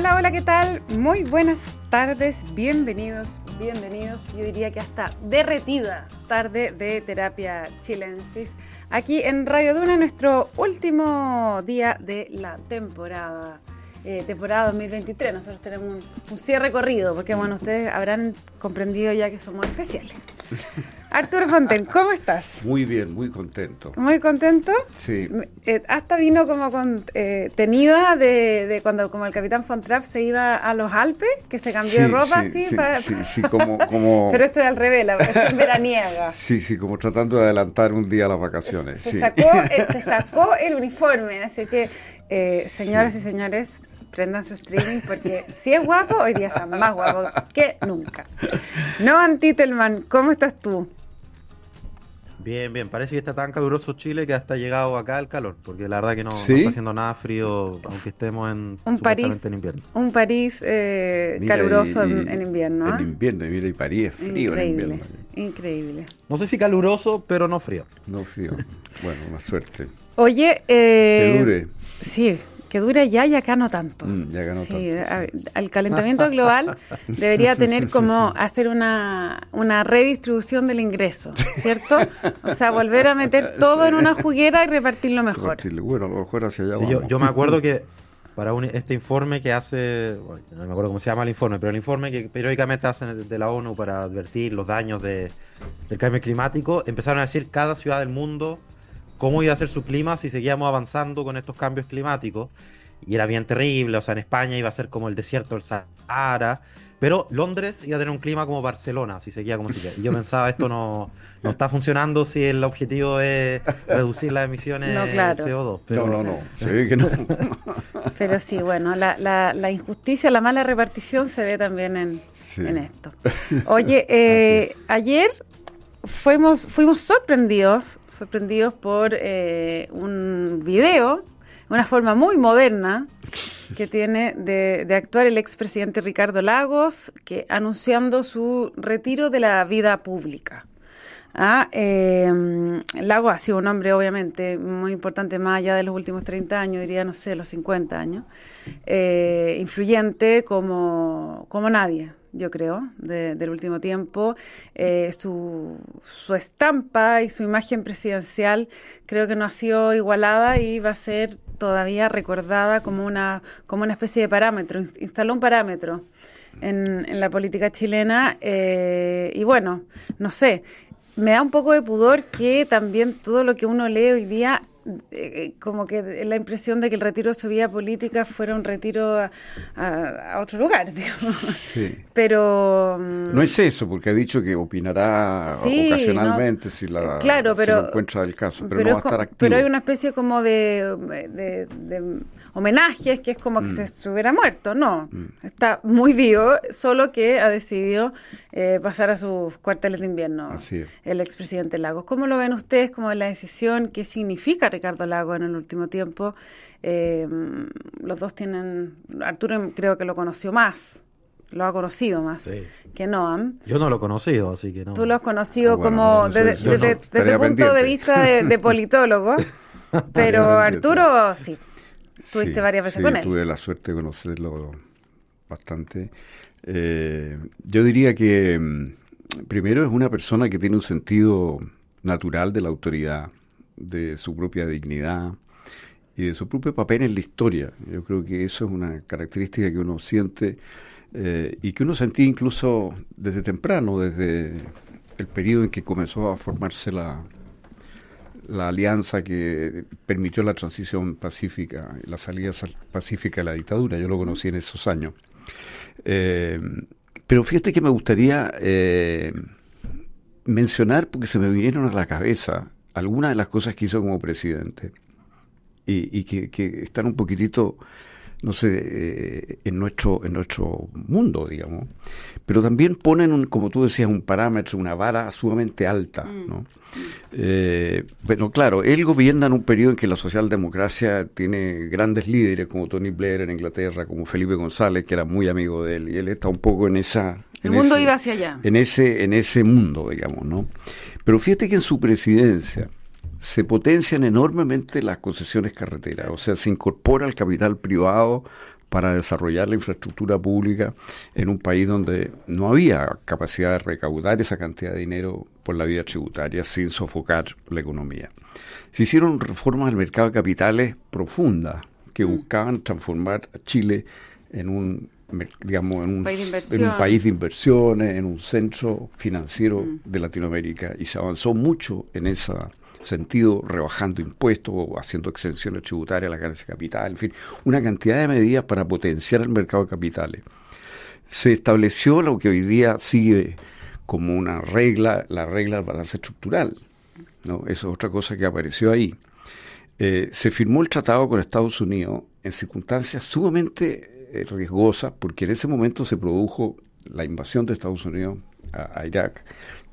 Hola, hola, ¿qué tal? Muy buenas tardes, bienvenidos, bienvenidos. Yo diría que hasta derretida tarde de terapia chilensis. Aquí en Radio Duna, nuestro último día de la temporada. Eh, temporada 2023. Nosotros tenemos un, cierre corrido, porque bueno, ustedes habrán comprendido ya que somos especiales. Arturo Fonten, ¿cómo estás? Muy bien, muy contento. ¿Muy contento? Sí. Eh, hasta vino como con eh, tenida de, cuando como el capitán Von Trapp se iba a los Alpes, que se cambió de ropa sí, así. Sí, sí, como, como... Pero esto es al revés, la versión veraniega. Sí, sí, como tratando de adelantar un día las vacaciones. Se, sacó, se sacó el uniforme, así que, señoras y señores, prendan su streaming porque si es guapo, hoy día está más guapo que nunca. No, Antitelman, ¿cómo estás tú? Bien, bien. Parece que está tan caluroso Chile que hasta ha llegado acá el calor, porque la verdad que no, está haciendo nada frío, aunque estemos en, un París, en invierno. Un París eh, caluroso en, invierno. En invierno, mira, y París es frío increíble, en invierno. Increíble. No sé si caluroso, pero no frío. No frío. Bueno, más suerte. Oye, eh, que dure. Sí, que dure ya y acá no tanto. Mm, ya no sí, el calentamiento global debería tener como hacer una, una redistribución del ingreso, ¿cierto? O sea, volver a meter todo en una juguera y repartirlo mejor. bueno, a lo mejor hacia allá. yo, yo, me acuerdo que para este informe que hace, no me acuerdo cómo se llama el informe, pero el informe que periódicamente hacen de la ONU para advertir los daños de, del cambio climático, empezaron a decir cada ciudad del mundo cómo iba a ser su clima si seguíamos avanzando con estos cambios climáticos. Y era bien terrible, o sea, en España iba a ser como el desierto del Sahara, pero Londres iba a tener un clima como Barcelona, si seguía como sigue. Y yo pensaba, esto no, no está funcionando si el objetivo es reducir las emisiones de CO2. Pero, no, no, no, se ve que no. Pero sí, bueno, la, la, injusticia, la mala repartición se ve también en, en esto. Oye, eh, ayer fuimos, fuimos sorprendidos sorprendidos por eh, un video, una forma muy moderna que tiene de, actuar el expresidente Ricardo Lagos, que anunciando su retiro de la vida pública. Ah, eh, Lagos ha sido un hombre, obviamente, muy importante, más allá de los últimos 30 años, diría, no sé, los 50 años, eh, influyente como, como nadie yo creo, del último tiempo. Eh, su, su, estampa y su imagen presidencial creo que no ha sido igualada y va a ser todavía recordada como una, como una especie de parámetro. Instaló un parámetro en, en la política chilena eh, y bueno, no sé. Me da un poco de pudor que también todo lo que uno lee hoy día eh, como que la impresión de que el retiro de su vida política fuera un retiro a, otro lugar, Pero... Mm, no es eso, porque ha dicho que opinará ocasionalmente si, la, claro, pero, encuentra el caso, pero, no va a estar activo. Pero hay una especie como de homenajes, que es como que mm. se estuviera muerto. No, mm. está muy vivo, solo que ha decidido eh, pasar a sus cuarteles de invierno el expresidente Lagos. ¿Cómo lo ven ustedes como la decisión? ¿Qué significa Ricardo Lagos en el último tiempo? Eh, los dos tienen, Arturo creo que lo conoció más lo ha conocido más que Noam. Yo no lo he conocido, así que no. Tú lo has conocido ah, como desde, el punto de vista de politólogo, pero Arturo sí. Tuviste varias veces con él. Tuve la suerte de conocerlo bastante. Eh, yo diría que mm, primero es una persona que tiene un sentido natural de la autoridad, de su propia dignidad y de su propio papel en la historia. Yo creo que eso es una característica que uno siente eh, y que uno sentía incluso desde temprano, desde el periodo en que comenzó a formarse la, la alianza que permitió la transición pacífica, la salida pacífica de la dictadura. Yo lo conocí en esos años. Eh, pero fíjate que me gustaría eh, mencionar, porque se me vinieron a la cabeza algunas de las cosas que hizo como presidente y, que, están un poquitito no sé, eh, en nuestro, en nuestro mundo, digamos. Pero también ponen, un, como tú decías, un parámetro, una vara sumamente alta, mm. ¿no? Eh, bueno, claro, él gobierna en un periodo en que la socialdemocracia tiene grandes líderes como Tony Blair en Inglaterra, como Felipe González, que era muy amigo de él, y él está un poco en esa... El mundo iba hacia allá. En ese, en ese mundo, digamos, ¿no? Pero fíjate que en su presidencia se potencian enormemente las concesiones carreteras, o sea, se incorpora el capital privado para desarrollar la infraestructura pública en un país donde no había capacidad de recaudar esa cantidad de dinero por la vía tributaria sin sofocar la economía. Se hicieron reformas del mercado de capitales profundas que mm. buscaban transformar a Chile en un digamos en un, país de inversiones, en un centro financiero mm. de Latinoamérica y se avanzó mucho en ese sentido, rebajando impuestos, haciendo exenciones tributarias a la ganancia de capital, en fin, una cantidad de medidas para potenciar el mercado de capitales. Se estableció lo que hoy día sigue como una regla, la regla del balance estructural. ¿no? Esa es otra cosa que apareció ahí. Eh, se firmó el tratado con Estados Unidos en circunstancias sumamente eh, riesgosas, porque en ese momento se produjo la invasión de Estados Unidos a, Irak.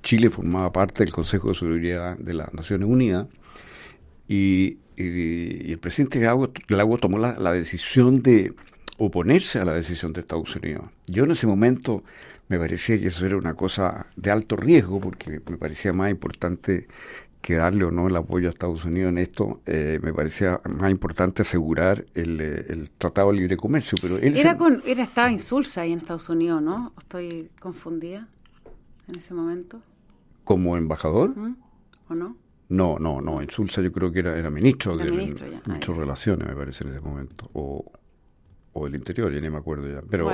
Chile formaba parte del Consejo de Seguridad de las Naciones Unidas y, el presidente Lago tomó la, decisión de oponerse a la decisión de Estados Unidos. Yo en ese momento me parecía que eso era una cosa de alto riesgo porque me parecía más importante que darle o no el apoyo a Estados Unidos en esto, eh, me parecía más importante asegurar el, eh, Tratado de Libre Comercio. Pero él era, con, era estaba insulsa ahí en Estados Unidos, ¿no? ¿Estoy confundida en ese momento? ¿Como embajador? ¿O no? No, no, no. Insulsa yo creo que era, era ministro, de ministro, ministro de Relaciones, me parece, en ese momento. O, o el interior, ya ni me acuerdo ya. Pero,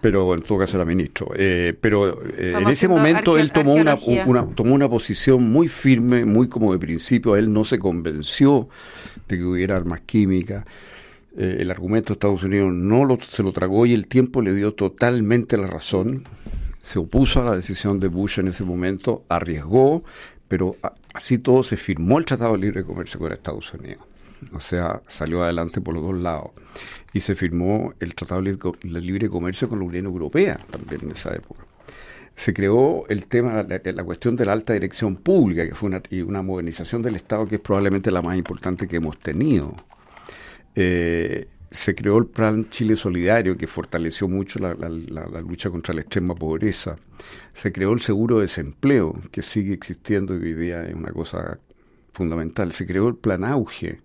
pero en todo caso era ministro. Eh, pero eh, en ese momento él tomó una, tomó una posición muy firme, muy como de principio. Él no se convenció de que hubiera armas químicas. Eh, el argumento de Estados Unidos no lo, se lo tragó y el tiempo le dio totalmente la razón. Se opuso a la decisión de Bush en ese momento, arriesgó, pero así todo se firmó el Tratado de Libre Comercio con Estados Unidos. O sea, salió adelante por los dos lados y se firmó el Tratado de Libre Comercio con la Unión Europea también en esa época. Se creó el tema, la, cuestión de la alta dirección pública, que fue una, y una modernización del Estado que es probablemente la más importante que hemos tenido. Eh, se creó el Plan Chile Solidario, que fortaleció mucho la, la, lucha contra la extrema pobreza. Se creó el seguro de desempleo, que sigue existiendo y hoy día es una cosa fundamental. Se creó el Plan Auge,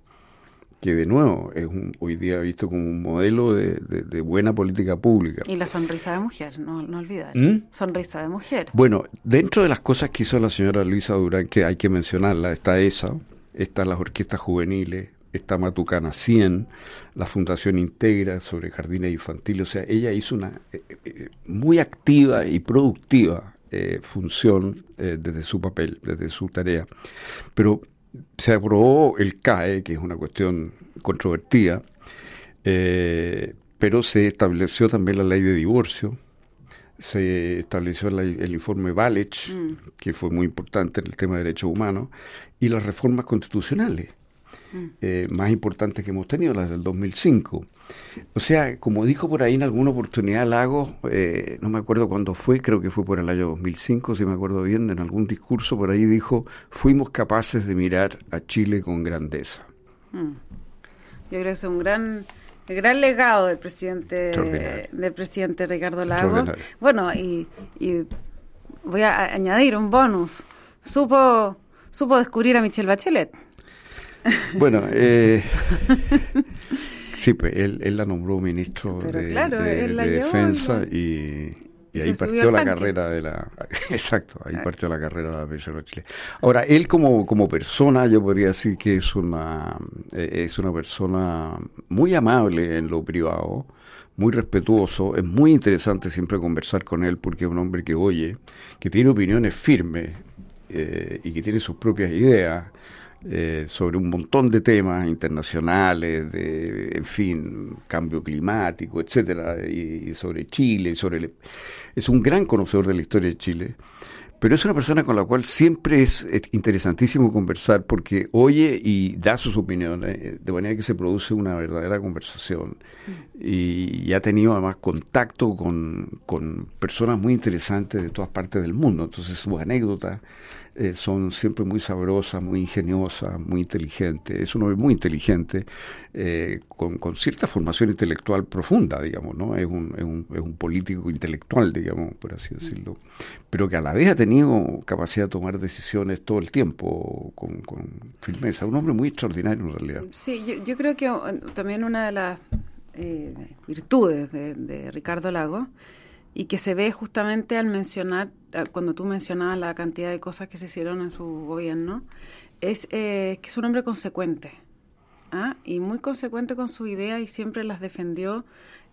que de nuevo es un, hoy día visto como un modelo de, buena política pública. Y la sonrisa de mujer, no, no olvidar. ¿Mm? Sonrisa de mujer. Bueno, dentro de las cosas que hizo la señora Luisa Durán, que hay que mencionarla, está esa, están las orquestas juveniles, está Matucana 100, la Fundación Integra sobre jardines infantiles, o sea, ella hizo una eh, eh, muy activa y productiva eh, función desde su papel, desde su tarea. Pero se aprobó el CAE, que es una cuestión controvertida, pero se estableció también la ley de divorcio, se estableció el informe Valech, mm. que fue muy importante en el tema de derechos humanos, y las reformas constitucionales. Eh, más importantes que hemos tenido, las del 2005. O sea, como dijo por ahí en alguna oportunidad Lago, eh, no me acuerdo cuándo fue, creo que fue por el año 2005, si me acuerdo bien, en algún discurso por ahí dijo, fuimos capaces de mirar a Chile con grandeza. Mm. Yo creo que es un gran gran legado del presidente del presidente Ricardo Lago. Bueno, y, y voy a añadir un bonus. Supo supo descubrir a Michelle Bachelet. Bueno, eh, sí, pues él, la nombró ministro de, Defensa y, ahí partió la carrera de la... Exacto, ahí ah. partió la carrera de la Chile. Ahora, él como, como persona, yo podría decir que es una, eh, es una persona muy amable en lo privado, muy respetuoso, es muy interesante siempre conversar con él porque es un hombre que oye, que tiene opiniones firmes eh, y que tiene sus propias ideas eh, sobre un montón de temas internacionales, de, en fin, cambio climático, etcétera, y, sobre Chile, sobre es un gran conocedor de la historia de Chile, pero es una persona con la cual siempre es, interesantísimo conversar porque oye y da sus opiniones, eh, de manera que se produce una verdadera conversación. Y, ha tenido además contacto con, con personas muy interesantes de todas partes del mundo, entonces sus anécdotas eh, son siempre muy sabrosas, muy ingeniosas, muy inteligentes. Es un hombre muy inteligente, eh, con, con, cierta formación intelectual profunda, digamos, ¿no? Es un, es, un, es un político intelectual, digamos, por así decirlo, pero que a la vez ha tenido capacidad de tomar decisiones todo el tiempo con, con firmeza. Un hombre muy extraordinario en realidad. Sí, yo, yo creo que uh, también una de las virtudes de, Ricardo Lago y que se ve justamente al mencionar, cuando tú mencionabas la cantidad de cosas que se hicieron en su gobierno, es que es un hombre consecuente. ¿ah? y muy consecuente con su idea y siempre las defendió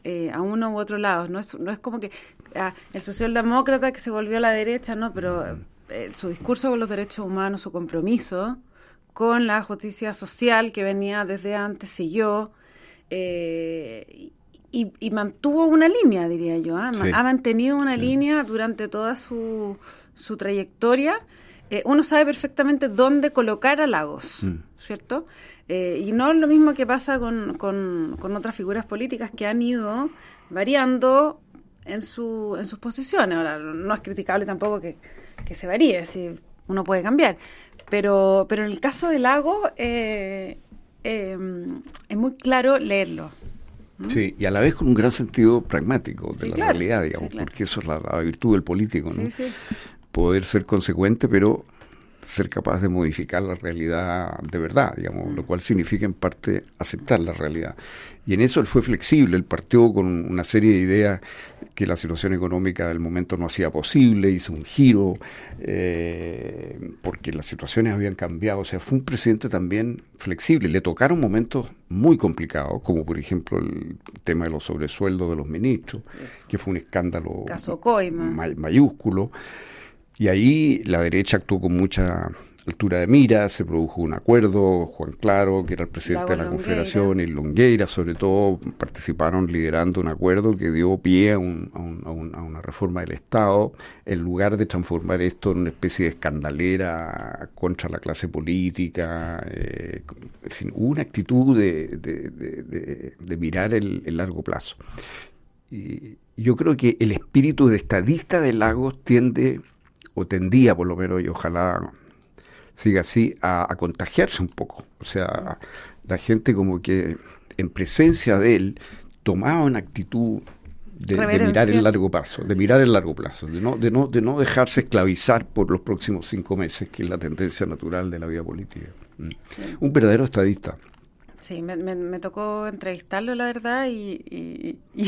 eh, a uno u otro lado. No es, no es como que ah, el socialdemócrata que se volvió a la derecha, no, pero eh, su discurso con los derechos humanos, su compromiso con la justicia social que venía desde antes, siguió. Eh, y, mantuvo una línea, diría yo. ¿ah? Ha mantenido una línea durante toda su, su trayectoria. uno sabe perfectamente dónde colocar a Lagos, mm. ¿cierto? Eh, y no es lo mismo que pasa con, con, otras figuras políticas que han ido variando en, su, en sus posiciones. Ahora, no es criticable tampoco que, se varíe, si uno puede cambiar. Pero, pero en el caso del lago eh, eh, es muy claro leerlo. Sí, y a la vez con un gran sentido pragmático de la realidad, digamos, porque eso es la, la, virtud del político, ¿no? Poder ser consecuente, pero ser capaz de modificar la realidad de verdad, digamos, lo cual significa en parte aceptar la realidad. Y en eso él fue flexible, él partió con una serie de ideas que la situación económica del momento no hacía posible, hizo un giro, eh, porque las situaciones habían cambiado, o sea, fue un presidente también flexible, le tocaron momentos muy complicados, como por ejemplo el tema de los sobresueldos de los ministros, que fue un escándalo mayúsculo. Y ahí la derecha actuó con mucha altura de mira, se produjo un acuerdo, Juan Claro, que era el presidente de la Confederación, y Longueira sobre todo, participaron liderando un acuerdo que dio pie a, una reforma del Estado, en lugar de transformar esto en una especie de escandalera contra la clase política, eh, en fin, hubo una actitud de, mirar el, el largo plazo. Y yo creo que el espíritu de estadista de Lagos tiende o tendía por lo menos, y ojalá siga así, a, contagiarse un poco. O sea, la gente como que en presencia de él tomaba una actitud de, mirar el largo plazo, de mirar el largo plazo, de no, de no, de no dejarse esclavizar por los próximos cinco meses, que es la tendencia natural de la vida política. Mm. Un verdadero estadista. Sí, me, me, tocó entrevistarlo, la verdad, y, y,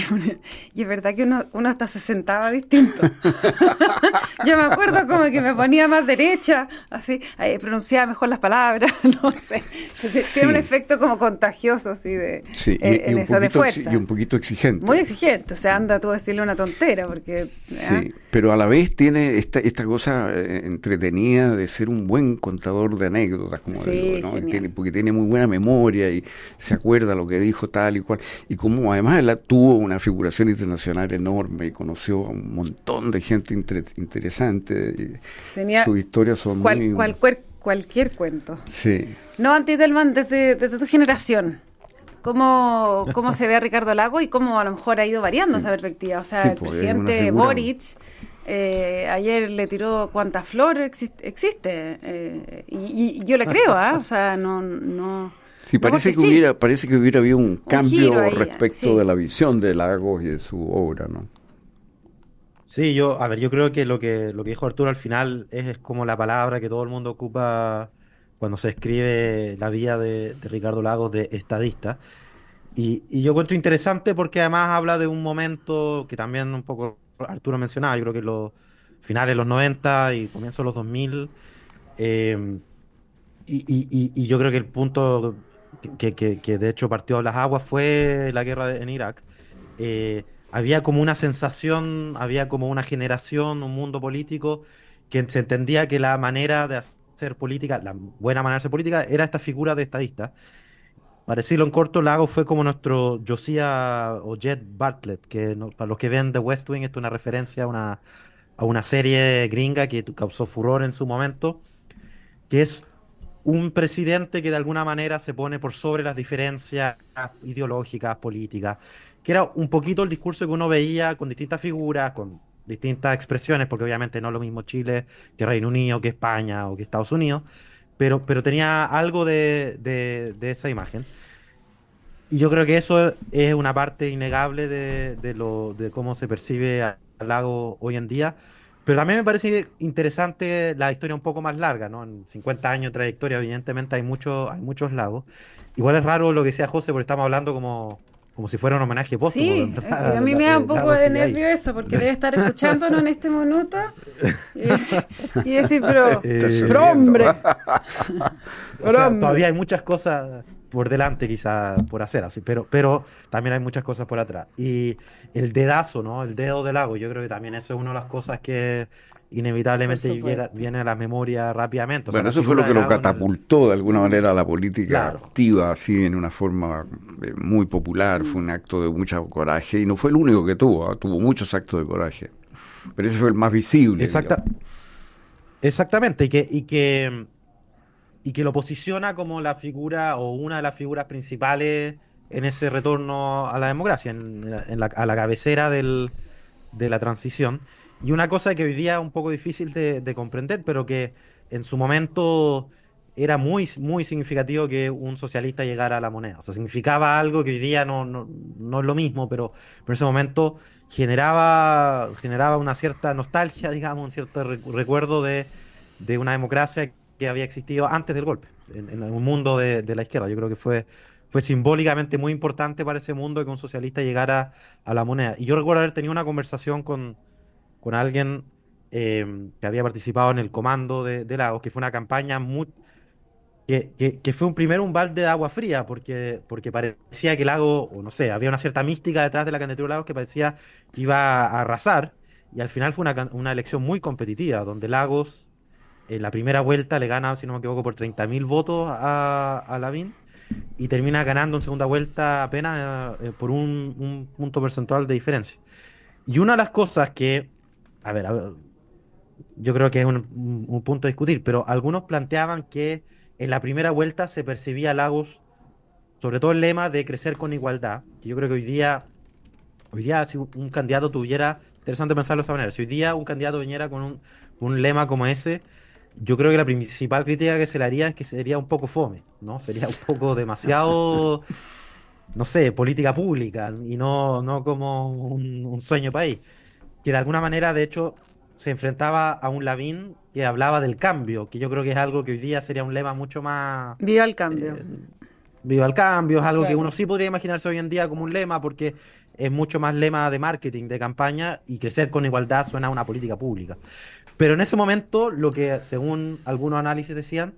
y, es verdad que uno, uno hasta se sentaba distinto. Yo me acuerdo como que me ponía más derecha, así, eh, pronunciaba mejor las palabras, no sé. Tiene un efecto como contagioso, así, de, sí, eh, en eso, de fuerza. Y un poquito exigente. Muy exigente, o sea, anda tú a decirle una tontera, porque... Sí, pero a la vez tiene esta, esta cosa eh, entretenida de ser un buen contador de anécdotas, como digo, ¿no? Tiene, porque tiene muy buena memoria y se acuerda lo que dijo tal y cual. Y como además él tuvo una figuración internacional enorme y conoció a un montón de gente interesante. Tenía sus historias son muy... cualquier cuento. Sí. No, Antitelman, desde, desde tu generación. ¿Cómo, ¿Cómo se ve a Ricardo Lago y cómo a lo mejor ha ido variando esa perspectiva? O sea, el pues, presidente Boric eh, ayer le tiró cuánta flor existe, eh, y, yo le creo, ¿ah? O sea, no, no, Sí, parece que, hubiera, parece que hubiera habido un, cambio respecto de la visión de Lagos y de su obra, ¿no? Sí, yo, a ver, yo creo que lo que lo que dijo Arturo al final es, como la palabra que todo el mundo ocupa cuando se escribe la vida de, Ricardo Lagos de estadista. Y, y, yo encuentro interesante porque además habla de un momento que también un poco Arturo mencionaba, yo creo que los finales de los 90 y comienzos de los 2000. Eh, y, y, y, yo creo que el punto que, que, de hecho partió a las aguas fue la guerra en Irak, eh, había como una sensación, había como una generación, un mundo político que se entendía que la manera de hacer política, la buena manera de hacer política, era esta figura de estadista. Para decirlo en corto, Lago fue como nuestro Josiah o Jet Bartlett, que para los que ven The West Wing, esto es una referencia a una, a una serie gringa que causó furor en su momento, que es un presidente que de alguna manera se pone por sobre las diferencias ideológicas, políticas, que era un poquito el discurso que uno veía con distintas figuras, con distintas expresiones, porque obviamente no es lo mismo Chile que Reino Unido, que España o que Estados Unidos, pero, pero tenía algo de, de, esa imagen. Y yo creo que eso es una parte innegable de, de, lo, de cómo se percibe al lago hoy en día pero también me parece interesante la historia un poco más larga, ¿no? En 50 años de trayectoria, evidentemente hay, mucho, hay muchos lagos. Igual es raro lo que decía José, porque estamos hablando como como si fuera un homenaje póstumo. Sí, eh, a, mí me da un poco de nervio eso, porque debe estar escuchándonos en este minuto y decir, pero, eh, hombre. Todavía hay muchas cosas por delante quizá por hacer así, pero, pero también hay muchas cosas por atrás. Y el dedazo, ¿no? El dedo del lago, yo creo que también eso es una de las cosas que inevitablemente viene a la memoria rápidamente. bueno, eso fue lo que lo catapultó de alguna manera a la política activa, así en una forma eh, muy popular, fue un acto de mucho coraje y no fue el único que tuvo, ¿ah? tuvo muchos actos de coraje, pero ese fue el más visible. Exacta exactamente, y que, y que y que lo posiciona como la figura o una de las figuras principales en ese retorno a la democracia, en, la, a la cabecera del, de la transición. Y una cosa que hoy día es un poco difícil de, comprender, pero que en su momento era muy, muy significativo que un socialista llegara a la moneda. O sea, significaba algo que hoy día no, no, no es lo mismo, pero, en ese momento generaba, generaba una cierta nostalgia, digamos, un cierto recuerdo de, de una democracia que había existido antes del golpe, en, un mundo de, la izquierda. Yo creo que fue, fue simbólicamente muy importante para ese mundo que un socialista llegara a la moneda. Y yo recuerdo haber tenido una conversación con, con alguien eh, que había participado en el comando de, Lagos, que fue una campaña muy... Que, que, fue un primero un balde de agua fría, porque, porque parecía que Lago, o no sé, había una cierta mística detrás de la candidatura de Lagos que parecía que iba a arrasar, y al final fue una, una elección muy competitiva, donde Lagos en la primera vuelta le gana, si no me equivoco, por 30.000 votos a, a Lavín y termina ganando en segunda vuelta apenas eh, por un, punto porcentual de diferencia. Y una de las cosas que, a ver, yo creo que es un, punto a discutir, pero algunos planteaban que en la primera vuelta se percibía Lagos, sobre todo el lema de crecer con igualdad, que yo creo que hoy día, hoy día si un candidato tuviera, interesante pensarlo de esa manera, si hoy día un candidato viniera con un, un lema como ese, yo creo que la principal crítica que se le haría es que sería un poco fome, ¿no? Sería un poco demasiado, no sé, política pública y no, no como un, sueño país. Que de alguna manera, de hecho, se enfrentaba a un Lavín que hablaba del cambio, que yo creo que es algo que hoy día sería un lema mucho más... Viva el cambio. Eh, viva el cambio, es algo que uno sí podría imaginarse hoy en día como un lema, porque es mucho más lema de marketing, de campaña, y crecer con igualdad suena a una política pública. Pero en ese momento, lo que según algunos análisis decían,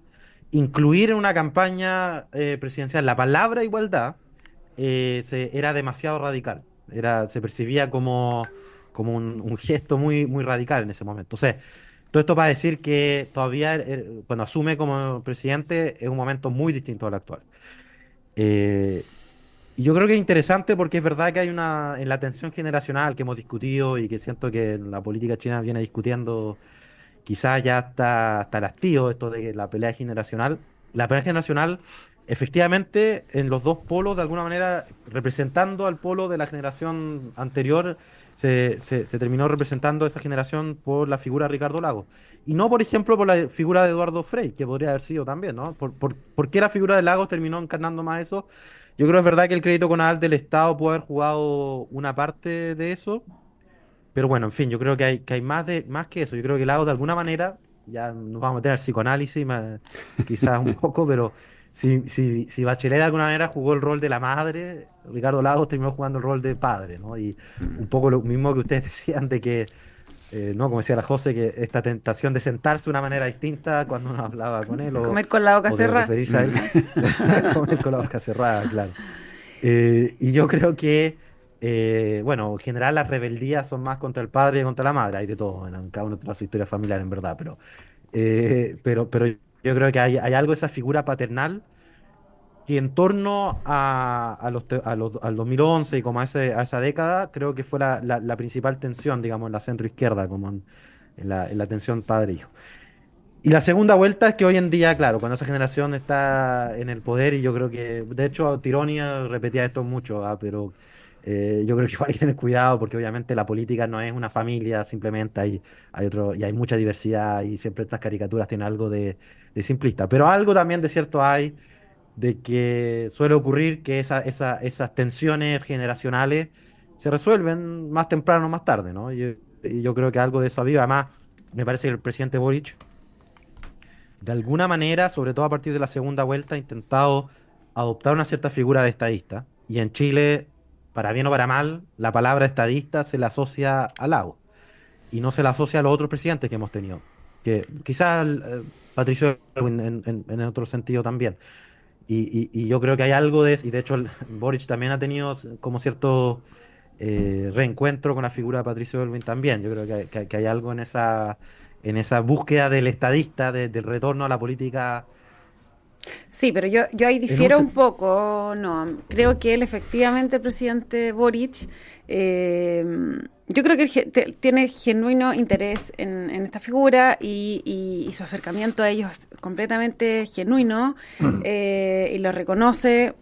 incluir en una campaña eh, presidencial la palabra igualdad eh, era demasiado radical. Era, se percibía como, como un, gesto muy, muy radical en ese momento. O sea, todo esto para decir que todavía, eh, cuando asume como presidente, es un momento muy distinto al actual. Y yo creo que es interesante porque es verdad que hay una, en la tensión generacional que hemos discutido y que siento que la política china viene discutiendo quizás ya está hasta el hastío esto de la pelea generacional. La pelea generacional, efectivamente, en los dos polos, de alguna manera, representando al polo de la generación anterior, se, se, terminó representando esa generación por la figura de Ricardo Lago. Y no, por ejemplo, por la figura de Eduardo Frey, que podría haber sido también, ¿no? ¿Por, por, qué la figura de Lagos terminó encarnando más eso? Yo creo que es verdad que el crédito conal del Estado puede haber jugado una parte de eso, pero bueno, en fin, yo creo que hay, que hay más, de, más que eso. Yo creo que Lagos de alguna manera, ya nos vamos a meter al psicoanálisis quizás un poco, pero si, si, si Bachelet de alguna manera jugó el rol de la madre, Ricardo Lagos terminó jugando el rol de padre, ¿no? Y mm. un poco lo mismo que ustedes decían de que, eh, ¿no? Como decía la José, que esta tentación de sentarse de una manera distinta cuando uno hablaba con él. O, comer con la boca cerrada. comer con la boca cerrada, claro. Eh, y yo creo que eh, bueno, en general las rebeldías son más contra el padre que contra la madre, hay de todo, en cada uno tiene su historia familiar, en verdad, pero, eh, pero, pero yo creo que hay, algo de esa figura paternal que en torno a, a los, al 2011 y como a, ese, a, esa década, creo que fue la, la, principal tensión, digamos, en la centro-izquierda, como en, la, en la tensión padre-hijo. Y la segunda vuelta es que hoy en día, claro, cuando esa generación está en el poder, y yo creo que, de hecho, Tironia repetía esto mucho, ah, pero eh, yo creo que igual hay que tener cuidado porque obviamente la política no es una familia, simplemente hay, hay otro, y hay mucha diversidad y siempre estas caricaturas tienen algo de, simplista. Pero algo también de cierto hay de que suele ocurrir que esa, esas tensiones generacionales se resuelven más temprano o más tarde, ¿no? Y, yo creo que algo de eso ha habido. Además, me parece que el presidente Boric, de alguna manera, sobre todo a partir de la segunda vuelta, ha intentado adoptar una cierta figura de estadista. Y en Chile para bien o para mal, la palabra estadista se la asocia a Lago y no se la asocia a los otros presidentes que hemos tenido. Que quizás eh, Patricio en, en, otro sentido también. Y, yo creo que hay algo de eso, y de hecho Boric también ha tenido como cierto eh, reencuentro con la figura de Patricio Elwin también. Yo creo que, hay algo en esa, en esa búsqueda del estadista, del retorno a la política Sí, pero yo, yo ahí difiero un, poco, no, creo que él efectivamente, el presidente Boric, eh, yo creo que él tiene genuino interés en, esta figura y, su acercamiento a ellos es completamente genuino mm. eh, y lo reconoce.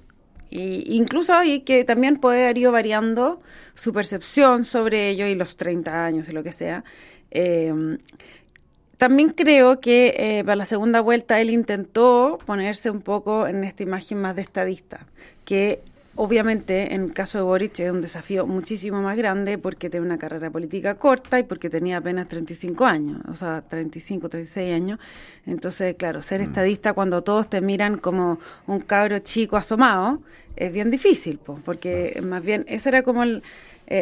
Y incluso ahí que también puede haber ido variando su percepción sobre ello y los 30 años y lo que sea. Eh, también creo que eh, para la segunda vuelta él intentó ponerse un poco en esta imagen más de estadista, que obviamente en el caso de Boric es un desafío muchísimo más grande porque tiene una carrera política corta y porque tenía apenas 35 años, o sea, 35, 36 años. Entonces, claro, ser mm. estadista cuando todos te miran como un cabro chico asomado es bien difícil, porque más bien esa era como eh,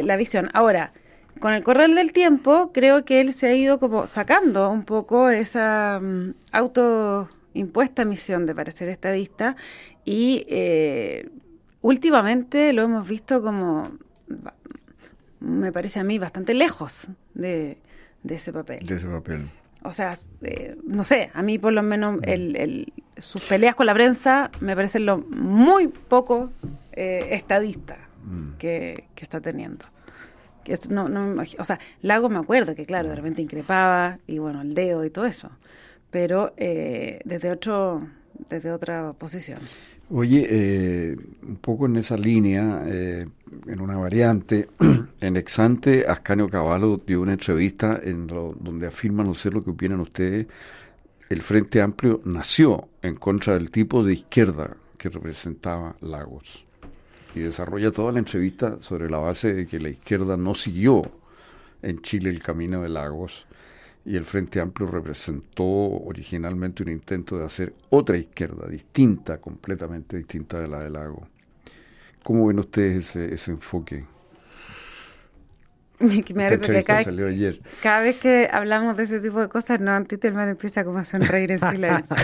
la visión. Ahora, con el correr del tiempo, creo que él se ha ido como sacando un poco esa mm, autoimpuesta misión de parecer estadista y eh, últimamente lo hemos visto como, me parece a mí, bastante lejos de, ese papel. De ese papel. O sea, eh, no sé, a mí por lo menos mm. el, sus peleas con la prensa me parecen lo muy poco eh, estadista mm. que está teniendo no, no o sea, Lago me acuerdo que, claro, de repente increpaba y bueno, el dedo y todo eso, pero eh, desde otro desde otra posición. Oye, eh, un poco en esa línea, eh, en una variante, en Exante, Ascanio Cavallo dio una entrevista en donde afirma, no sé lo que opinan ustedes, el Frente Amplio nació en contra del tipo de izquierda que representaba Lagos y desarrolla toda la entrevista sobre la base de que la izquierda no siguió en Chile el camino de Lagos y el Frente Amplio representó originalmente un intento de hacer otra izquierda, distinta, completamente distinta de la de Lagos. ¿Cómo ven ustedes ese, ese enfoque? Me cada, vez que hablamos de ese tipo de cosas, no, Antitelman empieza como a sonreír en silencio.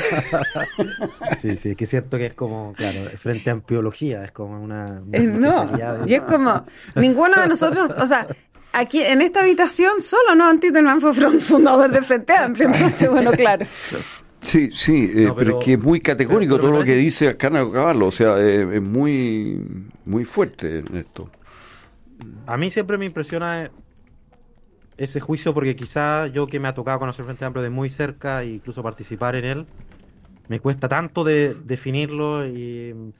sí, sí, que es cierto que es como, claro, frente a ampliología, es como una... no, y es como, ninguno de nosotros, o sea, aquí en esta habitación solo no Antitelman fue fundador de Frente Amplio, entonces, bueno, claro. Sí, sí, eh, pero, es que es muy categórico todo lo que dice Cana Caballo, o sea, eh, es muy, muy fuerte esto. A mí siempre me impresiona ese juicio porque quizá yo que me ha tocado conocer Frente Amplio de muy cerca e incluso participar en él, me cuesta tanto de definirlo y,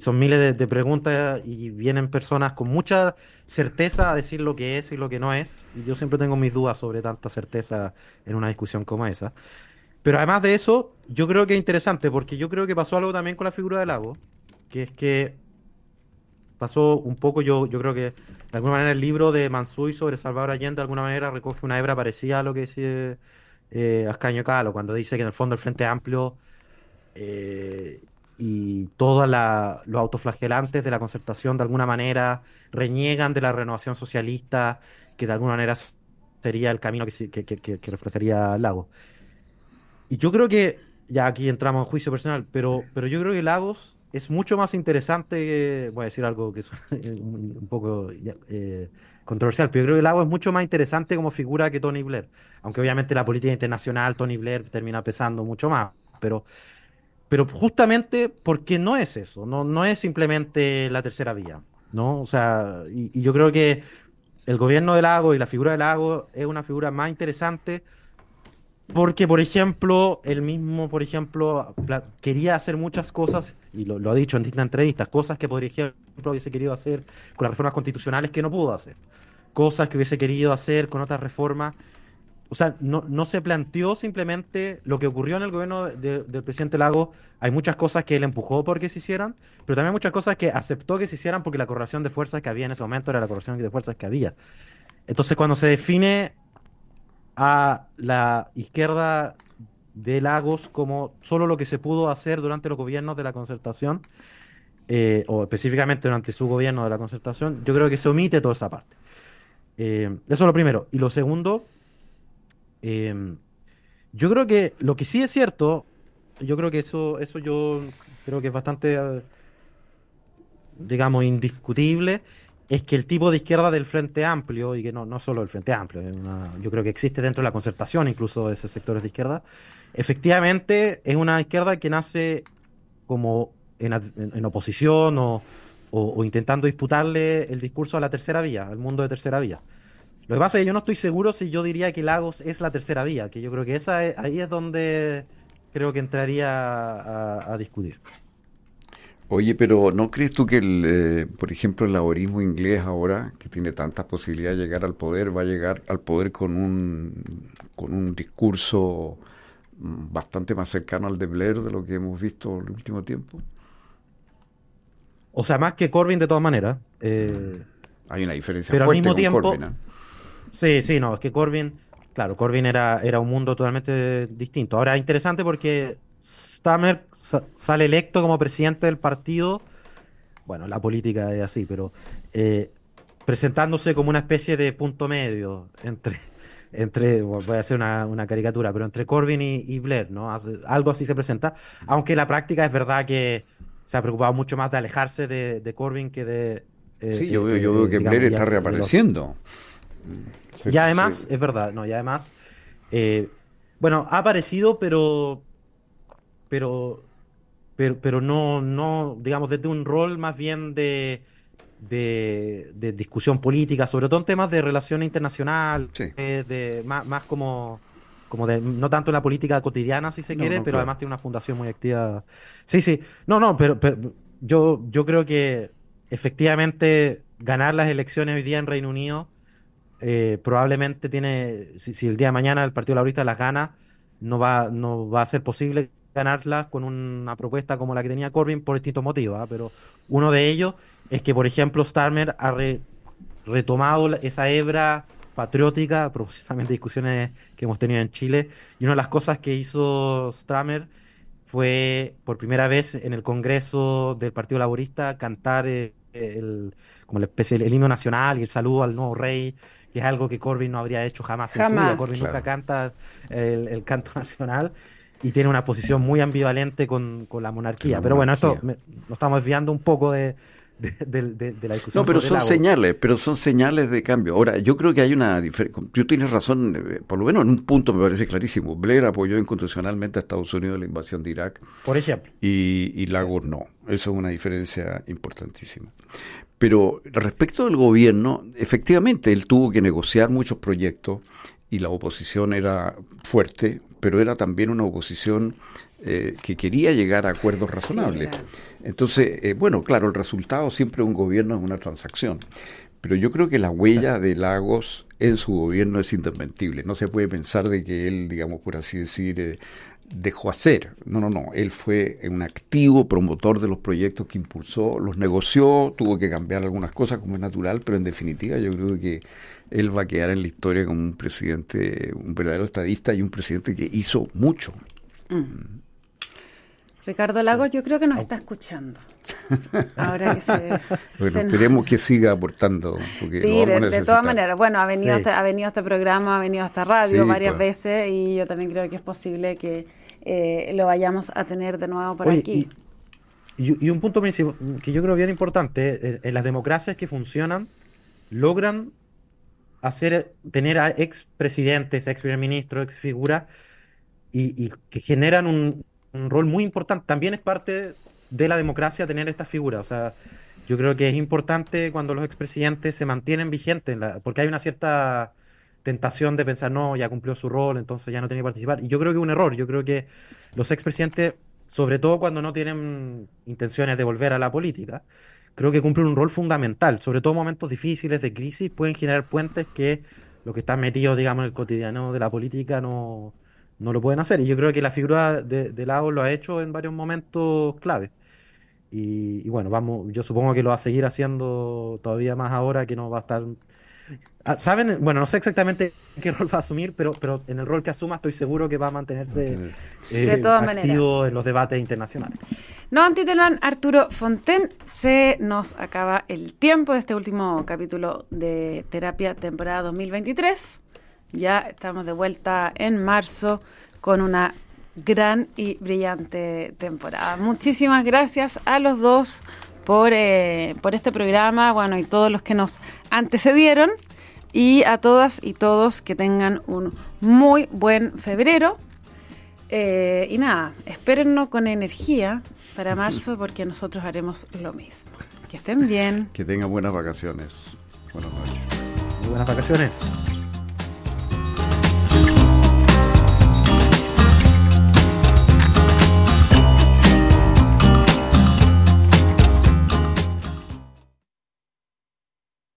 son miles de, preguntas y vienen personas con mucha certeza a decir lo que es y lo que no es. Y yo siempre tengo mis dudas sobre tanta certeza en una discusión como esa. Pero además de eso, yo creo que es interesante porque yo creo que pasó algo también con la figura del Lago, que es que pasó un poco, yo, yo creo que de alguna manera el libro de Mansui sobre Salvador Allende de alguna manera recoge una hebra parecida a lo que dice eh, Ascaño Calo, cuando dice que en el fondo el Frente Amplio eh, y todos los autoflagelantes de la concertación de alguna manera reniegan de la renovación socialista, que de alguna manera sería el camino que, que, que, que reflejaría Lagos. Y yo creo que, ya aquí entramos en juicio personal, pero, pero yo creo que Lagos es mucho más interesante, voy a decir algo que es un poco eh, controversial, pero yo creo que el agua es mucho más interesante como figura que Tony Blair, aunque obviamente la política internacional, Tony Blair termina pesando mucho más, pero, pero justamente porque no es eso, no, no es simplemente la tercera vía, ¿no? O sea, y, yo creo que el gobierno del lago y la figura del lago es una figura más interesante porque, por ejemplo, él mismo, por ejemplo, quería hacer muchas cosas, y lo, ha dicho en distintas entrevistas, cosas que, por ejemplo, hubiese querido hacer con las reformas constitucionales que no pudo hacer. Cosas que hubiese querido hacer con otras reformas. O sea, no, no se planteó simplemente lo que ocurrió en el gobierno del presidente Lago. Hay muchas cosas que él empujó porque se hicieran, pero también muchas cosas que aceptó que se hicieran porque la correlación de fuerzas que había en ese momento era la correlación de fuerzas que había. Entonces, cuando se define a la izquierda de Lagos como solo lo que se pudo hacer durante los gobiernos de la concertación. eh, o específicamente durante su gobierno de la concertación, yo creo que se omite toda esa parte. Eh, eso es lo primero. Y lo segundo, eh, yo creo que lo que sí es cierto, yo creo que eso, eso yo creo que es bastante, digamos, indiscutible, es que el tipo de izquierda del Frente Amplio, y que no, no solo el Frente Amplio, yo creo que existe dentro de la concertación incluso de esos sectores de izquierda, efectivamente es una izquierda que nace como en, oposición o, intentando disputarle el discurso a la tercera vía, al mundo de tercera vía. Lo que pasa es que yo no estoy seguro si yo diría que Lagos es la tercera vía, que yo creo que esa ahí es donde creo que entraría a discutir. Oye, pero ¿no crees tú que, el, eh, por ejemplo, el laborismo inglés ahora, que tiene tantas posibilidades de llegar al poder, va a llegar al poder con un, con un discurso mm, bastante más cercano al de Blair de lo que hemos visto en el último tiempo? O sea, más que Corbyn de todas maneras. Eh, Hay una diferencia pero al mismo tiempo, ¿eh? Sí, sí, no, es que Corbyn, claro, Corbyn era, era un mundo totalmente distinto. Ahora, interesante porque Stammer sale electo como presidente del partido, bueno, la política es así, pero eh, presentándose como una especie de punto medio entre, entre voy a hacer una, caricatura, pero entre Corbyn y, Blair, ¿no? Algo así se presenta, aunque la práctica es verdad que se ha preocupado mucho más de alejarse de, Corbyn que de... Eh, sí, yo, veo, que Blair está reapareciendo. y además, es verdad, no, y además, eh, bueno, ha aparecido, pero pero, pero, pero no, no, digamos, desde un rol más bien de, de, discusión política, sobre todo en temas de relación internacional, eh, de, más, más como, como de, no tanto en la política cotidiana, si se quiere, pero además tiene una fundación muy activa. Sí, sí, no, no, pero, pero yo, yo creo que efectivamente ganar las elecciones hoy día en Reino Unido eh, probablemente tiene, si, si, el día de mañana el Partido Laborista las gana, no va, no va a ser posible ganarlas con una propuesta como la que tenía Corbyn por distintos motivos, ¿ah? pero uno de ellos es que, por ejemplo, Starmer ha retomado esa hebra patriótica, precisamente discusiones que hemos tenido en Chile, y una de las cosas que hizo Starmer fue por primera vez en el Congreso del Partido Laborista cantar eh, el, como la especie, el himno nacional y el saludo al nuevo rey, que es algo que Corbyn no habría hecho jamás, en su vida. Corbyn nunca canta el canto nacional y tiene una posición muy ambivalente con, la monarquía. Pero bueno, esto nos estamos desviando un poco de, la discusión. No, pero son señales, pero son señales de cambio. Ahora, yo creo que hay una diferencia. Tú tienes razón, eh, por lo menos en un punto me parece clarísimo. Blair apoyó incondicionalmente a Estados Unidos en la invasión de Irak. Por ejemplo. Y, y Lagos no. Eso es una diferencia importantísima. Pero respecto del gobierno, efectivamente, él tuvo que negociar muchos proyectos y la oposición era fuerte, pero era también una oposición eh, que quería llegar a acuerdos razonables. Entonces, eh, bueno, claro, el resultado siempre de un gobierno es una transacción, pero yo creo que la huella de Lagos en su gobierno es indesmentible. No se puede pensar de que él, digamos, por así decir, eh, dejó hacer. No, no, no. Él fue un activo promotor de los proyectos que impulsó, los negoció, tuvo que cambiar algunas cosas como es natural, pero en definitiva yo creo que él va a quedar en la historia como un presidente, un verdadero estadista y un presidente que hizo mucho. Mm. Ricardo Lagos, yo creo que nos está escuchando. Ahora que se. Bueno, esperemos que siga aportando. Porque sí, de, todas maneras. Bueno, ha venido, ha venido a este programa, ha venido a esta radio varias pues. veces y yo también creo que es posible que eh, lo vayamos a tener de nuevo por aquí. Y, un punto que yo creo bien importante: eh, en las democracias que funcionan, logran hacer tener a ex presidentes, ex primer ministro, ex figuras y, que generan un, rol muy importante. También es parte de la democracia tener estas figuras. O sea, yo creo que es importante cuando los expresidentes se mantienen vigentes, porque hay una cierta tentación de pensar, no, ya cumplió su rol, entonces ya no tiene que participar. Y yo creo que es un error. Yo creo que los expresidentes, sobre todo cuando no tienen intenciones de volver a la política, creo que cumplen un rol fundamental, sobre todo en momentos difíciles de crisis, pueden generar puentes que los que están metidos, digamos, en el cotidiano de la política no, no lo pueden hacer. Y yo creo que la figura de, de Lago lo ha hecho en varios momentos clave. Y, y, bueno, vamos, yo supongo que lo va a seguir haciendo todavía más ahora que no va a estar Ah, ¿Saben? Bueno, no sé exactamente qué rol va a asumir, pero, pero en el rol que asuma estoy seguro que va a mantenerse eh, activo en los debates internacionales. No, Antitelman, Arturo Fonten, se nos acaba el tiempo de este último capítulo de Terapia temporada 2023. Ya estamos de vuelta en marzo con una gran y brillante temporada. Muchísimas gracias a los dos por, eh, por este programa, bueno, y todos los que nos antecedieron. Y a todas y todos que tengan un muy buen febrero. Eh, y nada, espérennos con energía para marzo porque nosotros haremos lo mismo. Que estén bien. Que tengan buenas vacaciones. Buenas noches. Muy buenas vacaciones.